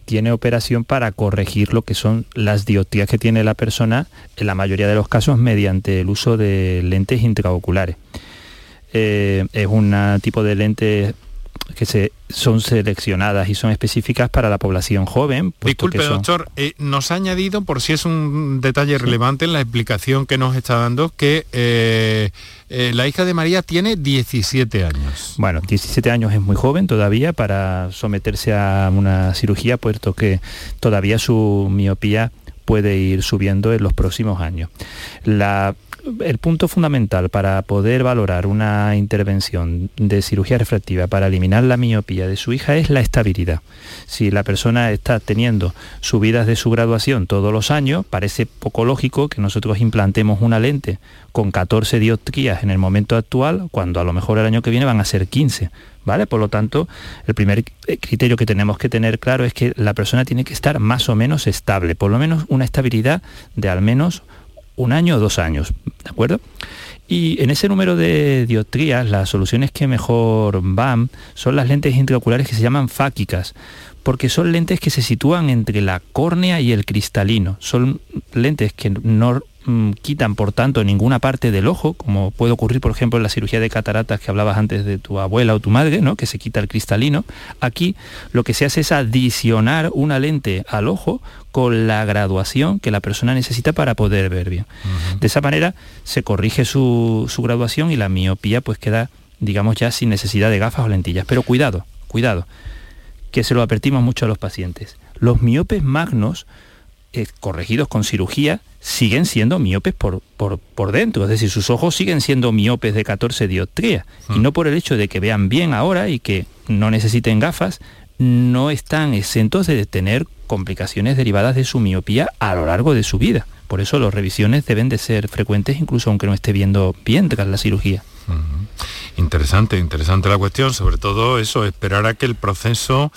tiene operación para corregir lo que son las dioptrías que tiene la persona, en la mayoría de los casos mediante el uso de lentes intraoculares. Eh, es un tipo de lente que se, son seleccionadas y son específicas para la población joven. Disculpe, doctor, eh, nos ha añadido, por si es un detalle relevante en la explicación que nos está dando, que eh, eh, la hija de María tiene 17 años. Bueno, 17 años es muy joven todavía para someterse a una cirugía, puesto que todavía su miopía puede ir subiendo en los próximos años. La el punto fundamental para poder valorar una intervención de cirugía refractiva para eliminar la miopía de su hija es la estabilidad. Si la persona está teniendo subidas de su graduación todos los años, parece poco lógico que nosotros implantemos una lente con 14 dioptrías en el momento actual, cuando a lo mejor el año que viene van a ser 15. ¿Vale? Por lo tanto, el primer criterio que tenemos que tener claro es que la persona tiene que estar más o menos estable, por lo menos una estabilidad de al menos un año o dos años, ¿de acuerdo? Y en ese número de dioptrías, las soluciones que mejor van son las lentes intraoculares que se llaman fáquicas, porque son lentes que se sitúan entre la córnea y el cristalino. Son lentes que no Mm, quitan por tanto ninguna parte del ojo, como puede ocurrir por ejemplo en la cirugía de cataratas que hablabas antes de tu abuela o tu madre, ¿no? que se quita el cristalino. Aquí lo que se hace es adicionar una lente al ojo con la graduación que la persona necesita para poder ver bien. De esa manera se corrige su, su graduación y la miopía pues queda, digamos, ya sin necesidad de gafas o lentillas. Pero cuidado, cuidado, que se lo advertimos mucho a los pacientes. Los miopes magnos eh, corregidos con cirugía, siguen siendo miopes por, por, dentro, es decir, sus ojos siguen siendo miopes de 14 dioptrías, y hmm. no por el hecho de que vean bien ahora y que no necesiten gafas, no están exentos de tener complicaciones derivadas de su miopía a lo largo de su vida. Por eso las revisiones deben de ser frecuentes incluso aunque no esté viendo bien tras la cirugía. Interesante, interesante la cuestión, sobre todo eso, esperar a que el proceso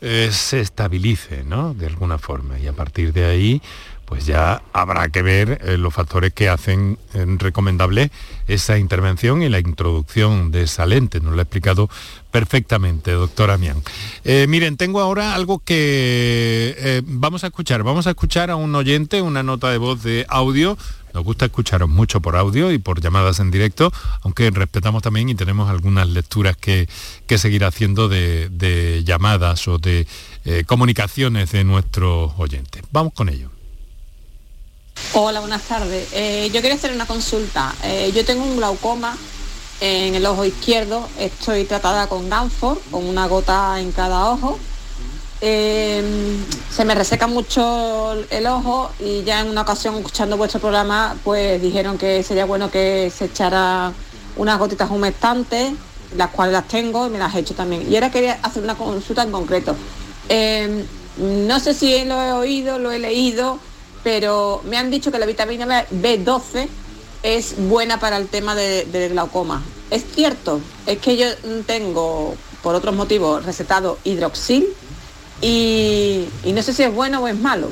eh, se estabilice, ¿no? De alguna forma. Y a partir de ahí, pues ya habrá que ver eh, los factores que hacen eh, recomendable esa intervención y la introducción de esa lente. Nos lo ha explicado perfectamente, doctora Mian. miren, tengo ahora algo que vamos a escuchar. Vamos a escuchar a un oyente, una nota de voz de audio nos gusta escucharos mucho por audio y por llamadas en directo, aunque respetamos también y tenemos algunas lecturas que, seguir haciendo de, llamadas o de eh, comunicaciones de nuestros oyentes. Vamos con ello. Hola, buenas tardes. Eh, yo quería hacer una consulta. Eh, yo tengo un glaucoma en el ojo izquierdo. Estoy tratada con Ganford, con una gota en cada ojo. Em, se me reseca mucho el ojo y ya en una ocasión escuchando vuestro programa pues dijeron que sería bueno que se echara unas gotitas humectantes, las cuales las tengo y me las he hecho también. Y ahora quería hacer una consulta en concreto. Em, no sé si lo he oído, lo he leído, pero me han dicho que la vitamina B12 es buena para el tema del glaucoma. ¿Es cierto? Es que yo tengo, por otros motivos, recetado hidroxil y, no sé si es bueno o es malo.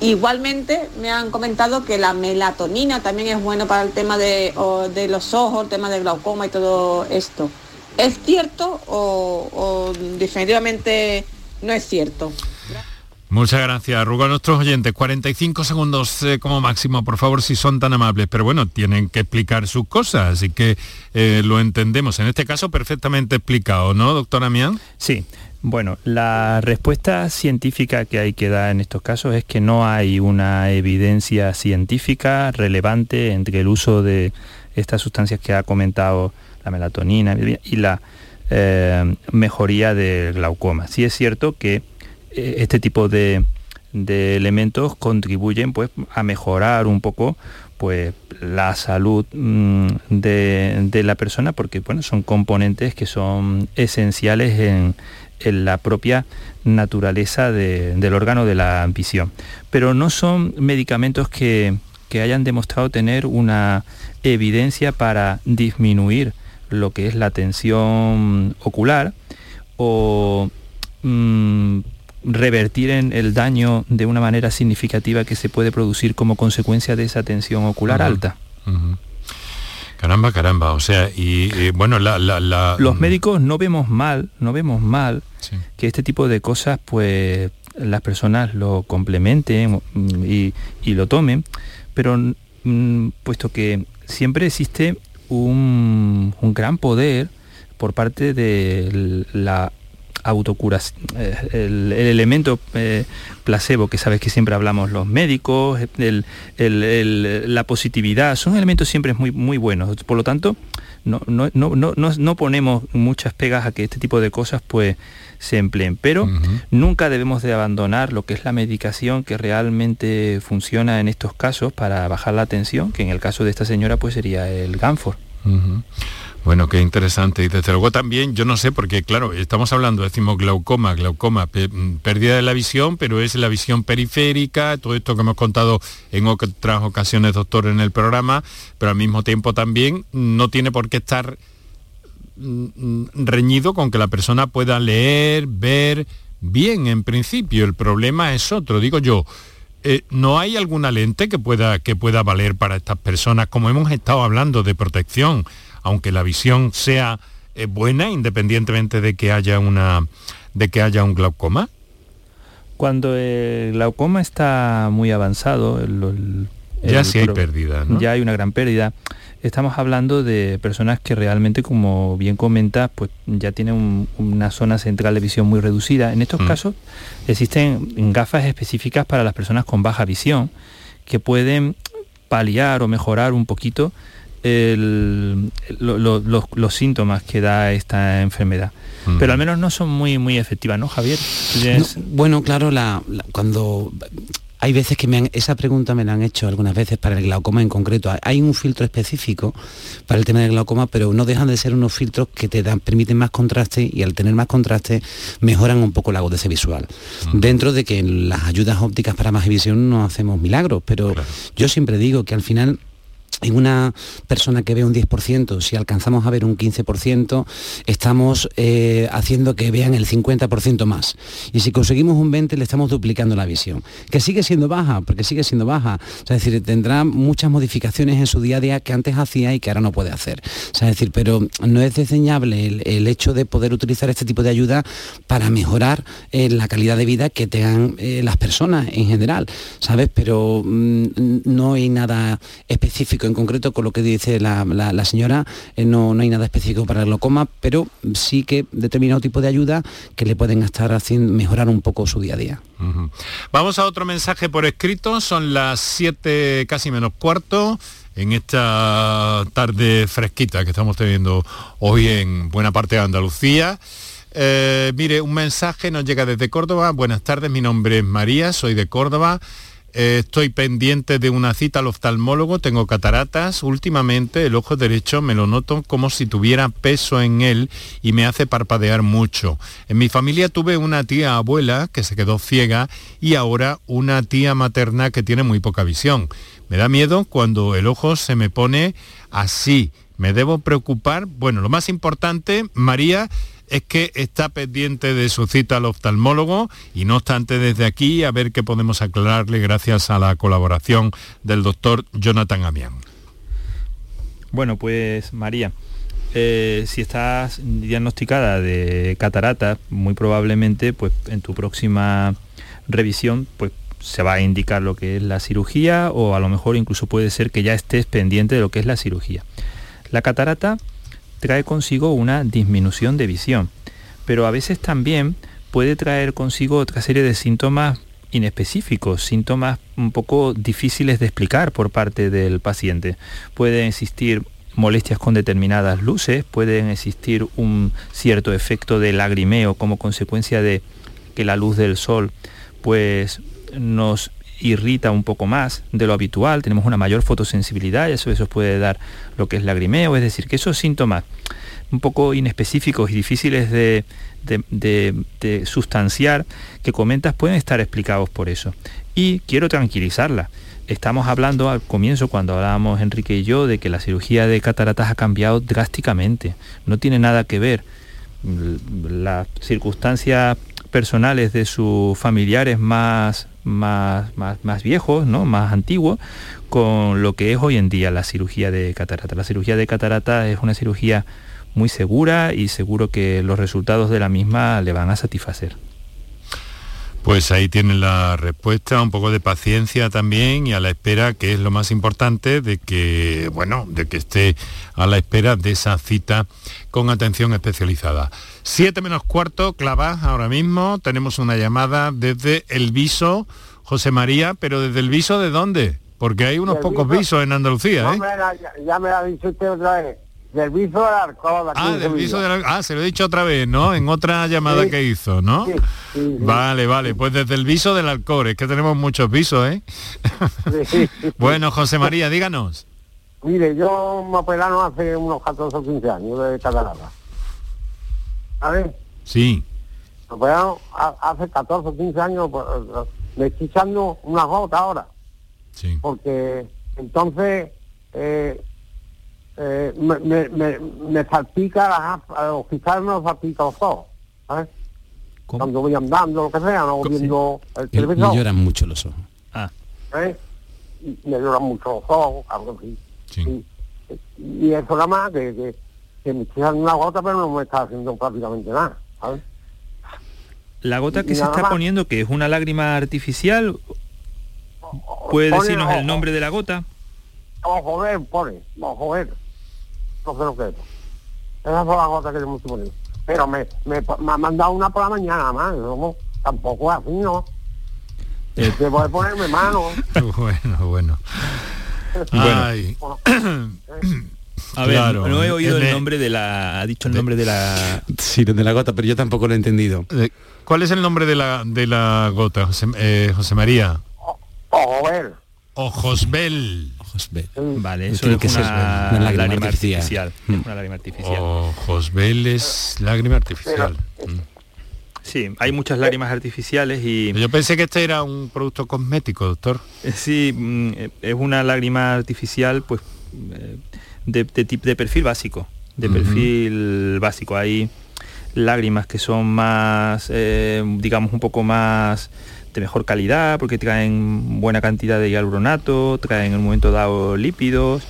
Igualmente me han comentado que la melatonina también es bueno para el tema de, los ojos, el tema del glaucoma y todo esto. ¿Es cierto o, definitivamente no es cierto? Muchas gracias. Rugo a nuestros oyentes. 45 segundos eh, como máximo, por favor, si son tan amables. Pero bueno, tienen que explicar sus cosas, así que eh, lo entendemos. En este caso, perfectamente explicado, ¿no, doctora Mian? Sí. Bueno, la respuesta científica que hay que dar en estos casos es que no hay una evidencia científica relevante entre el uso de estas sustancias que ha comentado la melatonina y la eh, mejoría del glaucoma. Sí es cierto que eh, este tipo de, de elementos contribuyen pues a mejorar un poco pues la salud mm, de, la persona porque bueno son componentes que son esenciales en, la propia naturaleza del órgano de la visión pero no son medicamentos que, que hayan demostrado tener una evidencia para disminuir lo que es la tensión ocular o mm, revertir en el daño de una manera significativa que se puede producir como consecuencia de esa tensión ocular alta. Caramba, caramba, o sea, y, bueno, la, Los mm. médicos no vemos mal, no vemos mal que este tipo de cosas, pues, las personas lo complementen mm, y, lo tomen, pero mm, puesto que siempre existe un, un gran poder por parte de la autocuras, eh, el, elemento eh, placebo que sabes que siempre hablamos los médicos, la positividad, son elementos siempre muy, muy buenos. Por lo tanto, no, no, no, no, ponemos muchas pegas a que este tipo de cosas pues se empleen, pero nunca debemos de abandonar lo que es la medicación que realmente funciona en estos casos para bajar la tensión, que en el caso de esta señora pues sería el Ganfor. Bueno, qué interesante. Y desde luego también, yo no sé, porque claro, estamos hablando, decimos glaucoma, glaucoma, mm, pérdida de la visión, pero es la visión periférica, todo esto que hemos contado en otras ocasiones, doctor, en el programa, pero al mismo tiempo también no tiene por qué estar mm, mm, reñido con que la persona pueda leer, ver bien en principio. El problema es otro, digo yo. Eh, ¿No hay alguna lente que pueda, que pueda valer para estas personas? Como hemos estado hablando de protección, aunque la visión sea eh, buena, independientemente de que haya una de que haya un glaucoma? Cuando el glaucoma está muy avanzado, ya sí hay pérdida, Ya hay una gran pérdida. Estamos hablando de personas que realmente, como bien comentas, pues ya tienen una zona central de visión muy reducida. En estos mm. casos existen gafas específicas para las personas con baja visión que pueden paliar o mejorar un poquito los, síntomas que da esta enfermedad. Mm. Pero al menos no son muy, muy efectivas, ¿no, Javier? bueno, claro, la, cuando hay veces que me han, esa pregunta me la han hecho algunas veces para el glaucoma en concreto. Hay un filtro específico para el tema del glaucoma, pero no dejan de ser unos filtros que te dan, permiten más contraste y al tener más contraste mejoran un poco la agudeza visual. Dentro de que en las ayudas ópticas para más visión no hacemos milagros, pero yo siempre digo que al final en una persona que ve un 10%, si alcanzamos a ver un 15%, estamos eh, haciendo que vean el 50% más. Y si conseguimos un 20%, le estamos duplicando la visión. Que sigue siendo baja, porque sigue siendo baja. es decir, tendrá muchas modificaciones en su día a día que antes hacía y que ahora no puede hacer. es decir, pero no es desdeñable el, hecho de poder utilizar este tipo de ayuda para mejorar eh, la calidad de vida que tengan eh, las personas en general, ¿sabes? Pero mm, no hay nada específico en concreto con lo que dice la, señora, eh, no, no, hay nada específico para el glaucoma, pero sí que determinado tipo de ayuda que le pueden estar haciendo mejorar un poco su día a día. Vamos a otro mensaje por escrito, son las 7 casi menos cuarto en esta tarde fresquita que estamos teniendo hoy en buena parte de Andalucía. Eh, mire, un mensaje nos llega desde Córdoba. Buenas tardes, mi nombre es María, soy de Córdoba. Eh, estoy pendiente de una cita al oftalmólogo, tengo cataratas. Últimamente el ojo derecho me lo noto como si tuviera peso en él y me hace parpadear mucho. En mi familia tuve una tía abuela que se quedó ciega y ahora una tía materna que tiene muy poca visión. Me da miedo cuando el ojo se me pone así. ¿Me debo preocupar? Bueno, lo más importante, María, es que está pendiente de su cita al oftalmólogo y no obstante desde aquí a ver qué podemos aclararle gracias a la colaboración del doctor Jonathan Amián. Bueno, pues María, eh, si estás diagnosticada de catarata, muy probablemente pues en tu próxima revisión pues se va a indicar lo que es la cirugía o a lo mejor incluso puede ser que ya estés pendiente de lo que es la cirugía. La catarata trae consigo una disminución de visión, pero a veces también puede traer consigo otra serie de síntomas inespecíficos, síntomas un poco difíciles de explicar por parte del paciente. Pueden existir molestias con determinadas luces, pueden existir un cierto efecto de lagrimeo como consecuencia de que la luz del sol pues nos irrita un poco más de lo habitual, tenemos una mayor fotosensibilidad y eso, eso puede dar lo que es lagrimeo, es decir, que esos síntomas un poco inespecíficos y difíciles de, sustanciar que comentas pueden estar explicados por eso. Y quiero tranquilizarla. Estamos hablando al comienzo, cuando hablábamos Enrique y yo, de que la cirugía de cataratas ha cambiado drásticamente. No tiene nada que ver las circunstancias personales de sus familiares más, más, más, viejos, ¿no? más antiguos, con lo que es hoy en día la cirugía de catarata. La cirugía de catarata es una cirugía muy segura y seguro que los resultados de la misma le van a satisfacer. Pues ahí tienen la respuesta, un poco de paciencia también y a la espera, que es lo más importante, de que, bueno, de que esté a la espera de esa cita con atención especializada. Siete menos cuarto, clava, ahora mismo, tenemos una llamada desde El Viso, José María, pero desde El Viso, ¿de dónde? Porque hay unos pocos visos en Andalucía, ¿eh? ya, me ha dicho usted otra vez. Del viso de Alcoba. Ah, del viso de Ah, se lo he dicho otra vez, ¿no? En otra llamada que hizo, ¿no? vale, vale. Pues desde el viso del Alcor, es que tenemos muchos visos, ¿eh? (laughs) bueno, José María, díganos. Mire, yo me operaron hace unos 14 o 15 años de catarata. ver. Sí. Me operaron hace 14 o 15 años, pues, me estoy echando una gota ahora. Sí. Porque entonces... Eh, eh, me, me, me, me salpica las los cristales me salpica los ojos, ¿sabes? Cuando voy andando, lo que sea, no viendo el televisor. Me lloran mucho los ojos. Ah. ¿Eh? Me lloran mucho los ojos, algo así. Sí. Y, y, eso nada más que, que, que me echan una gota, pero no me está haciendo prácticamente nada, ¿sabes? La gota que se está poniendo, que es una lágrima artificial, ¿puede decirnos el nombre de la gota? Ojo ver, pone, ojo ver no sé lo que es. Esa fue la gota que yo me estoy Pero me, me, me ha mandado una por la mañana más, ¿no? tampoco es así, ¿no? Eh. Debo de ponerme mano. (laughs) bueno, bueno. Ay. (coughs) A ver, no he oído el nombre de la... Ha dicho el nombre de la... Sí, de la gota, pero yo tampoco lo he entendido. ¿Cuál es el nombre de la, de la gota, José, eh, José María? Ojosbel. Ojosbel. Vale, eso es una, una, lágrima, artificial. Mm. Una lágrima artificial. Ojosbel es lágrima artificial. Mm. Sí, hay muchas lágrimas artificiales y... Yo pensé que este era un producto cosmético, doctor. Eh, sí, mm, eh, es una lágrima artificial pues eh, de, de, de perfil básico. De perfil básico. Hay lágrimas que son más, digamos, un poco más de mejor calidad porque traen buena cantidad de hialuronato, traen en un momento dado lípidos.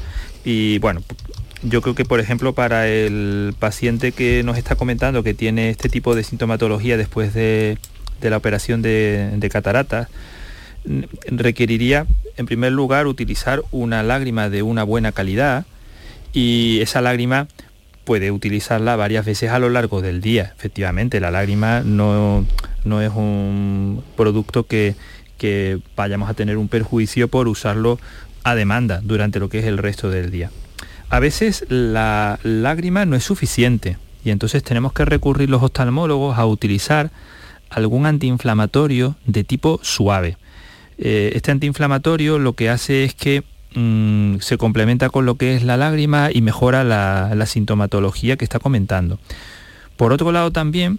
Y bueno, yo creo que por ejemplo para el paciente que nos está comentando que tiene este tipo de sintomatología después de, la operación de, de cataratas, requeriría en primer lugar utilizar una lágrima de una buena calidad. Y esa lágrima puede utilizarla varias veces a lo largo del día. Efectivamente, la lágrima no, no es un producto que, que vayamos a tener un perjuicio por usarlo a demanda durante lo que es el resto del día. A veces la lágrima no es suficiente y entonces tenemos que recurrir los oftalmólogos a utilizar algún antiinflamatorio de tipo suave. Eh, este antiinflamatorio lo que hace es que mm, se complementa con lo que es la lágrima y mejora la, sintomatología que está comentando. Por otro lado también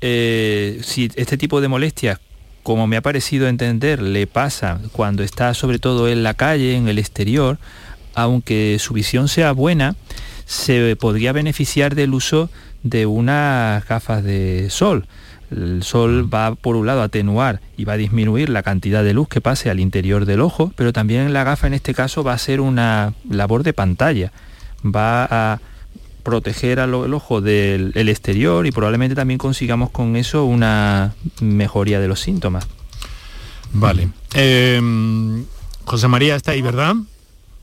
eh, si este tipo de molestias, como me ha parecido entender, le pasa cuando está sobre todo en la calle, en el exterior, aunque su visión sea buena, se podría beneficiar del uso de unas gafas de sol. El sol va por un lado a atenuar y va a disminuir la cantidad de luz que pase al interior del ojo, pero también la gafa en este caso va a ser una labor de pantalla. Va a proteger al el ojo del exterior y probablemente también consigamos con eso una mejoría de los síntomas. Vale. Em, José María está ahí, ¿verdad?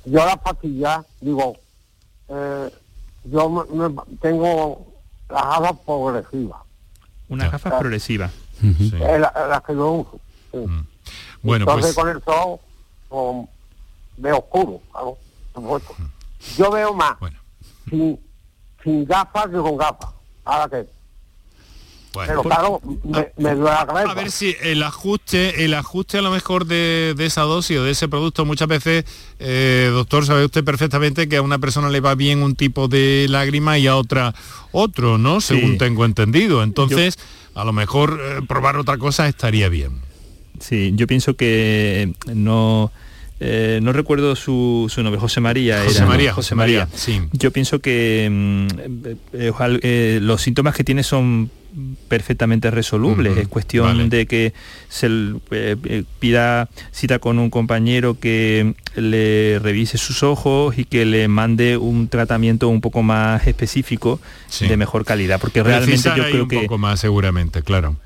Yo la pastilla, digo, eh, yo tengo las gafas progresivas. Una gafa progresiva. la, que yo uso. Mm. Bueno, Entonces pues... con el sol veo oscuro. Yo veo más. Bueno sin gafas y con gafas. Ahora Pero claro, me, me duele la cabeza. A ver si el ajuste, el ajuste a lo mejor de, de esa dosis o de ese producto, muchas veces, eh, doctor, sabe usted perfectamente que a una persona le va bien un tipo de lágrima y a otra otro, ¿no? Según tengo entendido. Entonces, a lo mejor eh, probar otra cosa estaría bien. Sí, yo pienso que no... eh, no recuerdo su, su nombre, José María. José era, ¿no? María, José María, sí. Yo pienso que mm, eh, eh, los síntomas que tiene son perfectamente resolubles. Ujú, Es cuestión vale. de que se eh, eh, pida cita con un compañero que le revise sus ojos y que le mande un tratamiento un poco más específico Sí. de mejor calidad. Porque realmente yo creo un que... poco más seguramente, claro.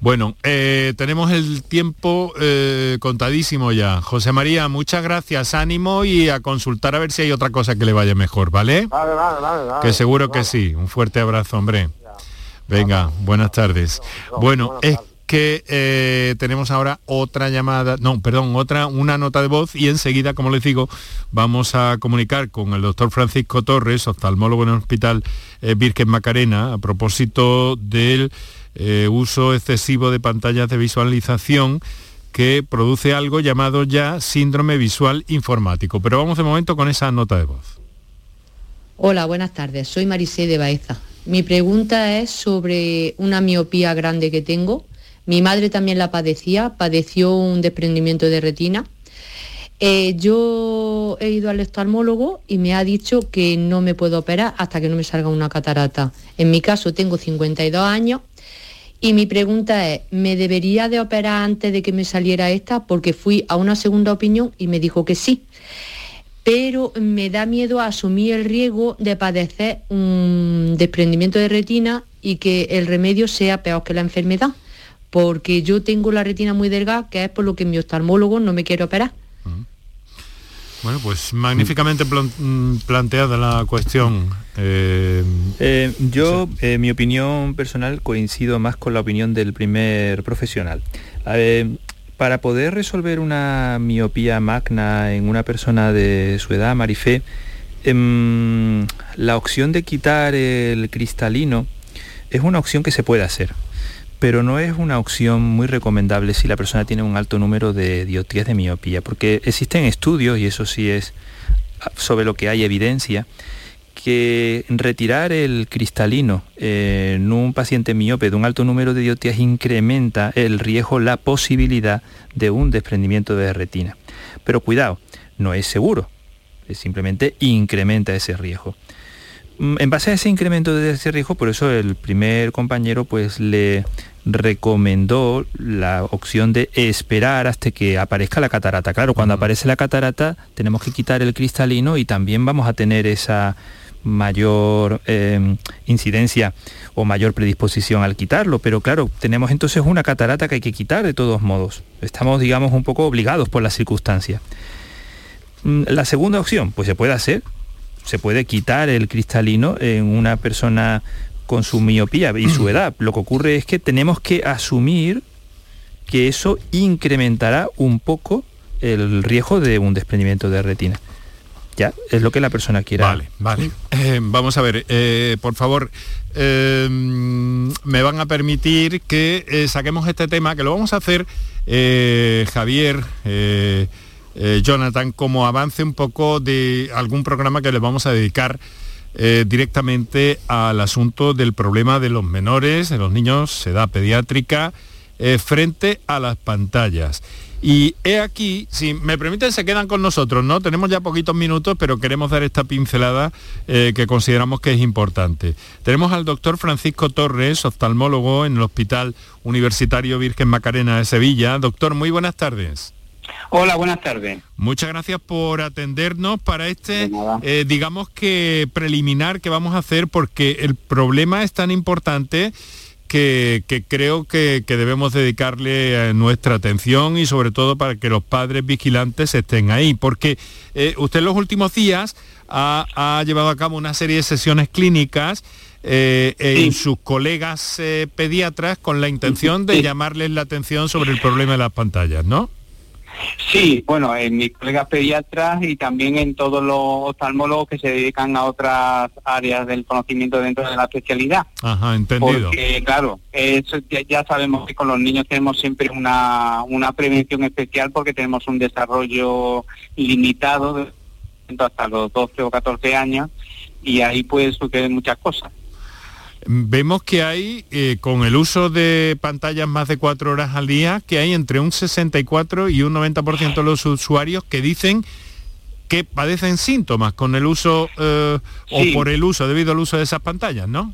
Bueno, eh, tenemos el tiempo eh, contadísimo ya. José María, muchas gracias, ánimo y a consultar a ver si hay otra cosa que le vaya mejor, ¿vale? Vale, vale, vale, vale. Que seguro que sí. Un fuerte abrazo, hombre. Venga, buenas tardes. Bueno, es que eh, tenemos ahora otra llamada, no, perdón, otra, una nota de voz y enseguida, como les digo, vamos a comunicar con el doctor Francisco Torres, oftalmólogo en el Hospital eh, Virgen Macarena, a propósito del eh, uso excesivo de pantallas de visualización que produce algo llamado ya síndrome visual informático. Pero vamos de momento con esa nota de voz. Hola, buenas tardes. Soy Marisé de Baeza. Mi pregunta es sobre una miopía grande que tengo. Mi madre también la padecía, padeció un desprendimiento de retina. Eh, yo he ido al oftalmólogo y me ha dicho que no me puedo operar hasta que no me salga una catarata. En mi caso tengo 52 años y mi pregunta es, ¿me debería de operar antes de que me saliera esta? Porque fui a una segunda opinión y me dijo que sí pero me da miedo asumir el riesgo de padecer un desprendimiento de retina y que el remedio sea peor que la enfermedad, porque yo tengo la retina muy delgada, que es por lo que mi oftalmólogo no me quiere operar. Bueno, pues magníficamente mm, planteada la cuestión. Eh, Eh, yo, eh, mi opinión personal, coincido más con la opinión del primer profesional. Para poder resolver una miopía magna en una persona de su edad, Marifé, em, la opción de quitar el cristalino es una opción que se puede hacer, pero no es una opción muy recomendable si la persona tiene un alto número de dioptrías de miopía, porque existen estudios, y eso sí es ah, sobre lo que hay evidencia, que retirar el cristalino eh, en un paciente miope de un alto número de dioptrías incrementa el riesgo, la posibilidad de un desprendimiento de retina. Pero cuidado, no es seguro, es simplemente incrementa ese riesgo. Mm, En base a ese incremento de ese riesgo, por eso el primer compañero pues le recomendó la opción de esperar hasta que aparezca la catarata. Claro, cuando aparece la catarata tenemos que quitar el cristalino y también vamos a tener esa mayor eh, incidencia o mayor predisposición al quitarlo, pero claro, tenemos entonces una catarata que hay que quitar de todos modos. Estamos, digamos, un poco obligados por las circunstancias. Mm, La segunda opción, pues se puede hacer, se puede quitar el cristalino en una persona con su miopía y su edad. Lo que ocurre es que tenemos que asumir que eso incrementará un poco el riesgo de un desprendimiento de retina. Ya, es lo que la persona quiera. Vale, vale. Eh, vamos a ver, eh, por favor, eh, me van a permitir que saquemos este tema, que lo vamos a hacer, Javier, Jonathan, como avance un poco de algún programa que le vamos a dedicar directamente al asunto del problema de los menores, de los niños, edad pediátrica, eh, frente a las pantallas. Y he aquí, si me permiten, se quedan con nosotros, ¿no? Tenemos ya poquitos minutos, pero queremos dar esta pincelada eh, que consideramos que es importante. Tenemos al doctor Francisco Torres, oftalmólogo en el Hospital Universitario Virgen Macarena de Sevilla. Doctor, muy buenas tardes. Hola, buenas tardes. Muchas gracias por atendernos para este, eh, digamos que preliminar que vamos a hacer, porque el problema es tan importante que, que creo que, que debemos dedicarle eh, nuestra atención y sobre todo para que los padres vigilantes estén ahí, porque eh, usted en los últimos días ha, ha llevado a cabo una serie de sesiones clínicas eh, en sus colegas eh, pediatras con la intención de llamarles la atención sobre el problema de las pantallas, ¿no? Sí, bueno, en mis colegas pediatras y también en todos los oftalmólogos que se dedican a otras áreas del conocimiento dentro de la especialidad. Ajá, entendido. Porque, claro, eso ya, ya sabemos que con los niños tenemos siempre una, una prevención especial porque tenemos un desarrollo limitado hasta los 12 o 14 años y ahí puede suceder muchas cosas. Vemos que hay, eh, con el uso de pantallas más de cuatro horas al día, que hay entre un 64 y un 90% de los usuarios que dicen que padecen síntomas con el uso eh, Sí. o por el uso, debido al uso de esas pantallas, ¿no?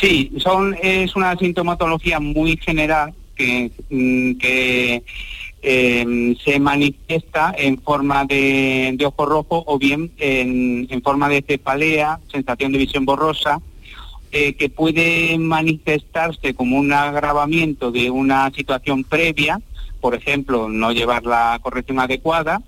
Sí, son, es una sintomatología muy general que, mm, que eh, se manifiesta en forma de, de ojo rojo o bien en, en forma de cefalea, sensación de visión borrosa, eh, que puede manifestarse como un agravamiento de una situación previa, por ejemplo, no llevar la corrección adecuada,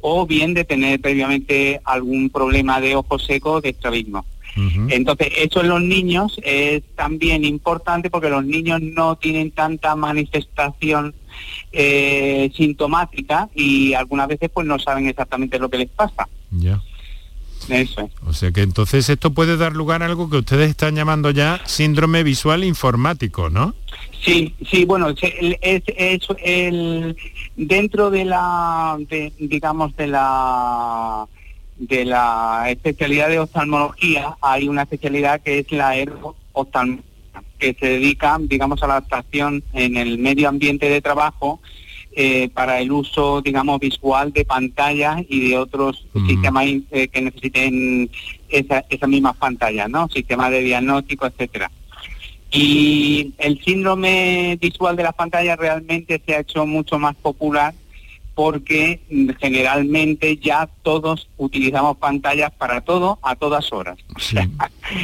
o bien de tener previamente algún problema de ojo seco o de estrabismo. Entonces, eso en los niños es también importante porque los niños no tienen tanta manifestación eh, sintomática y algunas veces pues no saben exactamente lo que les pasa. Eso es. O sea que entonces esto puede dar lugar a algo que ustedes están llamando ya síndrome visual informático, ¿no? Sí, sí, bueno, es, es el dentro de la, de, digamos de la de la especialidad de oftalmología hay una especialidad que es la oftalmología que se dedica, digamos, a la adaptación en el medio ambiente de trabajo eh, para el uso, digamos, visual de pantallas y de otros sistemas eh, que necesiten esa- esas mismas pantallas, ¿no? Sistemas de diagnóstico, etcétera. Y el síndrome visual de las pantallas realmente se ha hecho mucho más popular porque generalmente ya todos utilizamos pantallas para todo a todas horas. (laughs)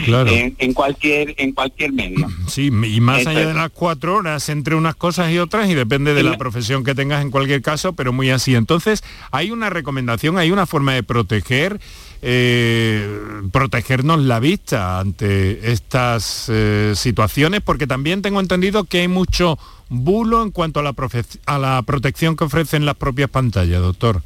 Claro. En, en cualquier en cualquier medio. (clears throat) Sí, y más allá es. de las cuatro horas entre unas cosas y otras y depende de la profesión que tengas en cualquier caso, pero muy así. Entonces, hay una recomendación, hay una forma de proteger, eh, protegernos la vista ante estas eh, situaciones, porque también tengo entendido que hay mucho bulo en cuanto a la, a la protección que ofrecen las propias pantallas, doctor.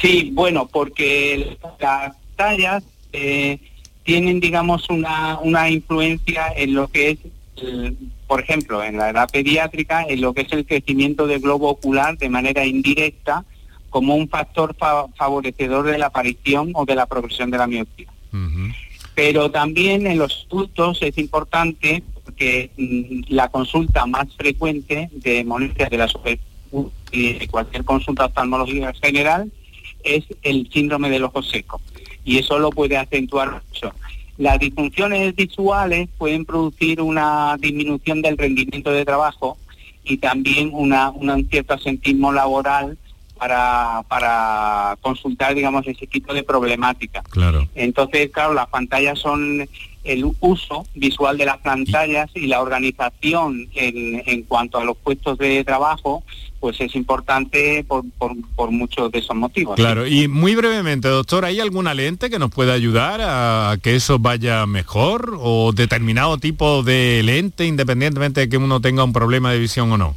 Sí, bueno, porque las pantallas eh, tienen, digamos, una, una influencia en lo que es, el- por ejemplo, en la edad pediátrica, en lo que es el crecimiento del globo ocular de manera indirecta como un factor fa- favorecedor de la aparición o de la progresión de la miopía. Pero también en los adultos es importante porque mm, la consulta más frecuente de molestias de la superficie y de cualquier consulta oftalmológica general es el síndrome del ojo seco y eso lo puede acentuar mucho. Las disfunciones visuales pueden producir una disminución del rendimiento de trabajo y también una, una- un cierto asentismo laboral para, para consultar, digamos, ese tipo de problemática. Claro. Entonces, claro, las pantallas son el uso visual de las pantallas y la organización en, en cuanto a los puestos de trabajo, pues es importante por, por, por muchos de esos motivos. Claro, y muy brevemente, doctor, ¿hay alguna lente que nos pueda ayudar a que eso vaya mejor o determinado tipo de lente, independientemente de que uno tenga un problema de visión o no?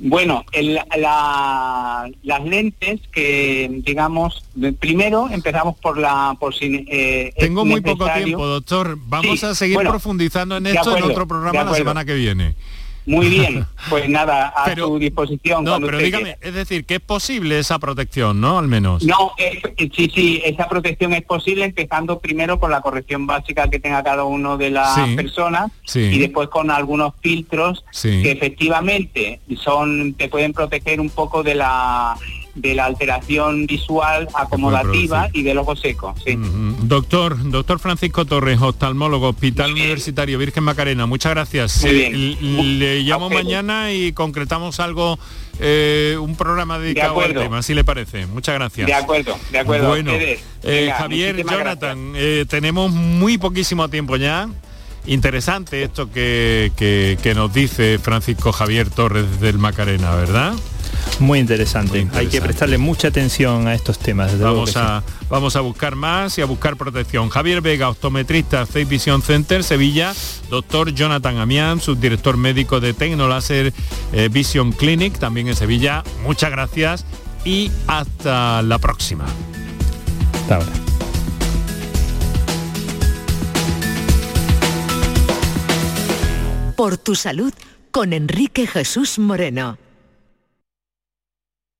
Bueno, el- la- las lentes que, digamos, primero empezamos por la... Por si, eh, Tengo muy poco tiempo, doctor. Vamos Sí, a seguir bueno, profundizando en esto en otro programa la semana que viene. Muy bien, pues nada, a su disposición. No, pero dígame, quiera. es decir, que es posible esa protección, ¿no? Al menos. No, sí, sí, esa protección es posible empezando primero con la corrección básica que tenga cada uno de las Sí, personas sí. y después con algunos filtros Sí. que efectivamente son te pueden proteger un poco de la de la alteración visual acomodativa y del ojo seco. Sí. Doctor, doctor Francisco Torres, oftalmólogo, Hospital Universitario Virgen Macarena, muchas gracias. Muy Eh, bien. Le llamo mañana y concretamos algo, eh, un programa dedicado al acuerdo. tema, si le parece. Muchas gracias. De acuerdo, de acuerdo. Bueno, eh, Javier, Jonathan, eh, tenemos muy poquísimo tiempo ya. Interesante esto que, que- que nos dice Francisco Javier Torres del Macarena, ¿verdad? Muy interesante. Hay que prestarle mucha atención a estos temas. Vamos sí. a, vamos a buscar más y a buscar protección. Javier Vega, optometrista, Face Vision Center, Sevilla. Doctor Jonathan Amián, subdirector médico de Tecnolaser eh, Vision Clinic, también en Sevilla. Muchas gracias y hasta la próxima. Hasta ahora. Por tu salud con Enrique Jesús Moreno.